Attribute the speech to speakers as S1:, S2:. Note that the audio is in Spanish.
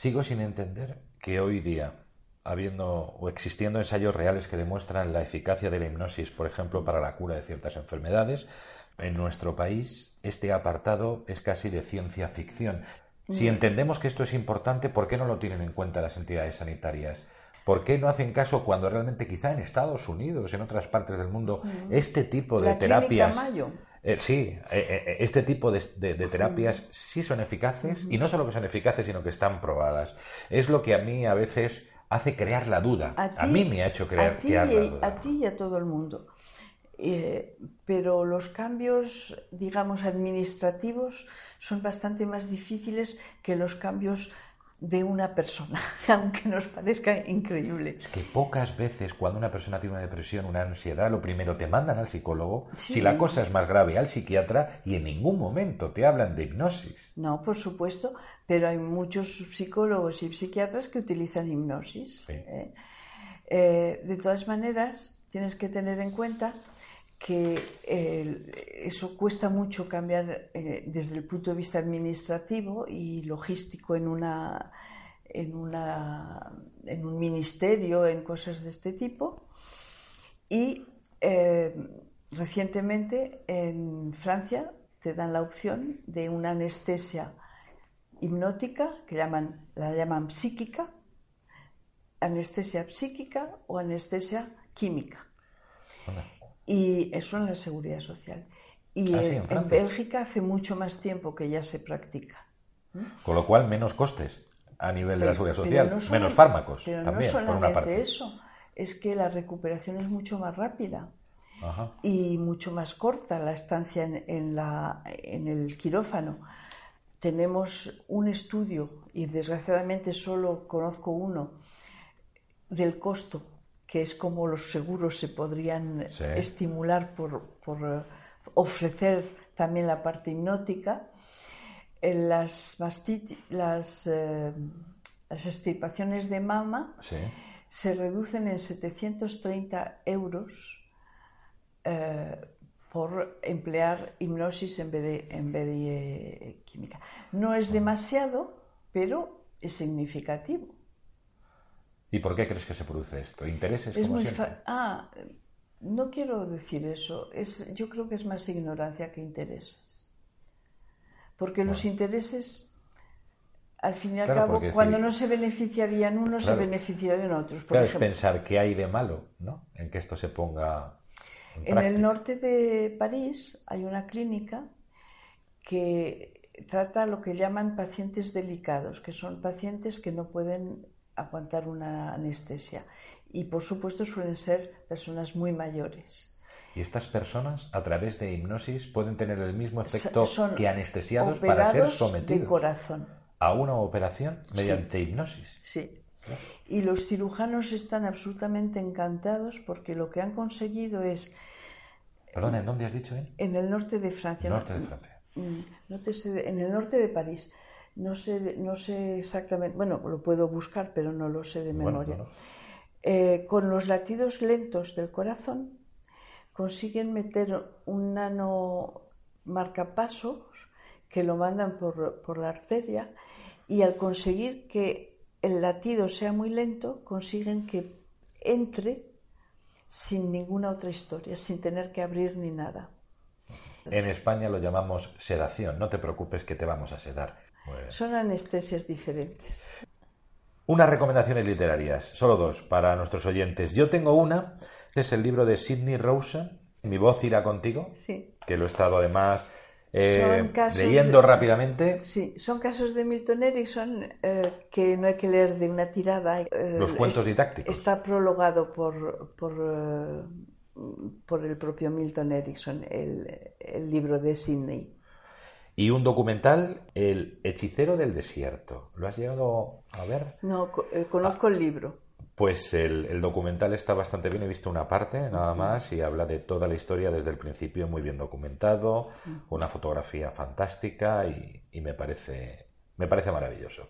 S1: Sigo sin entender que hoy día, habiendo o existiendo ensayos reales que demuestran la eficacia de la hipnosis, por ejemplo, para la cura de ciertas enfermedades, en nuestro país este apartado es casi de ciencia ficción. Si entendemos que esto es importante, ¿por qué no lo tienen en cuenta las entidades sanitarias? ¿Por qué no hacen caso cuando realmente quizá en Estados Unidos, en otras partes del mundo, este tipo de terapias... Eh, sí, eh, eh, este tipo de, terapias sí son eficaces y no solo que son eficaces, sino que están probadas. Es lo que a mí a veces hace crear la duda. A, mí me ha hecho crear,
S2: la
S1: duda.
S2: A ti y a todo el mundo. pero los cambios, digamos, administrativos son bastante más difíciles que los cambios de una persona, aunque nos parezca increíble.
S1: Es que pocas veces cuando una persona tiene una depresión, una ansiedad, lo primero te mandan al psicólogo, si la cosa es más grave al psiquiatra y en ningún momento te hablan de hipnosis.
S2: No, por supuesto, pero hay muchos psicólogos y psiquiatras que utilizan hipnosis. ¿eh? Eh, de todas maneras, tienes que tener en cuenta que eso cuesta mucho cambiar eh, desde el punto de vista administrativo y logístico en una en una en un ministerio en cosas de este tipo. Y eh, recientemente en Francia te dan la opción de una anestesia hipnótica que llaman la llaman psíquica anestesia psíquica o anestesia química y eso en la seguridad social. Y
S1: ah,
S2: en, Bélgica hace mucho más tiempo que ya se practica.
S1: Con lo cual, menos costes a nivel de la seguridad social, menos fármacos
S2: pero
S1: también,
S2: no
S1: por una parte.
S2: eso, es que la recuperación es mucho más rápida y mucho más corta la estancia en, la, en el quirófano. Tenemos un estudio, y desgraciadamente solo conozco uno, del costo que es como los seguros se podrían estimular por, eh, ofrecer también la parte hipnótica. las, las, eh, las extirpaciones de mama se reducen en 730 euros eh, por emplear hipnosis en vez de, en vez de química. No es demasiado, pero es significativo.
S1: ¿Y por qué crees que se produce esto? ¿Intereses como siempre?
S2: Ah, no quiero decir eso. Es, yo creo que es más ignorancia que intereses. Porque los intereses, al fin y al cabo, cuando no se beneficiarían unos, se beneficiarían otros.
S1: Por es pensar qué hay de malo ¿no? en que esto se ponga. En,
S2: en el norte de París hay una clínica que trata lo que llaman pacientes delicados, que son pacientes que no pueden aguantar una anestesia. Y por supuesto suelen ser personas muy mayores.
S1: ¿Y estas personas, a través de hipnosis, pueden tener el mismo efecto que anestesiados para ser sometidos
S2: de corazón.
S1: a una operación mediante hipnosis?
S2: Sí. Y los cirujanos están absolutamente encantados porque lo que han conseguido es.
S1: Perdona, ¿en dónde has dicho?
S2: Eh? En el norte de Francia.
S1: Norte de Francia.
S2: Mm, en el norte de París no sé, no sé exactamente, bueno, lo puedo buscar, pero no lo sé de memoria. Eh, con los latidos lentos del corazón consiguen meter un nano marcapasos que lo mandan por, por la arteria y al conseguir que el latido sea muy lento, consiguen que entre sin ninguna otra historia, sin tener que abrir ni nada.
S1: En España lo llamamos sedación. No te preocupes que te vamos a sedar.
S2: Son anestesias diferentes.
S1: Unas recomendaciones literarias, solo dos para nuestros oyentes. Yo tengo una, que es el libro de Sidney Rosen, Mi voz irá contigo,
S2: sí.
S1: que lo he estado además eh, leyendo rápidamente.
S2: Sí, son casos de Milton Erickson eh, que no hay que leer de una tirada.
S1: Eh, Los cuentos didácticos.
S2: Está prologado por, por, por, el propio Milton Erickson, el, el libro de Sidney.
S1: Y un documental, El hechicero del desierto. ¿Lo has llegado a ver?
S2: No, eh, conozco el libro.
S1: Pues el, documental está bastante bien, he visto una parte nada más y habla de toda la historia desde el principio muy bien documentado, una fotografía fantástica y, me, parece, me parece maravilloso.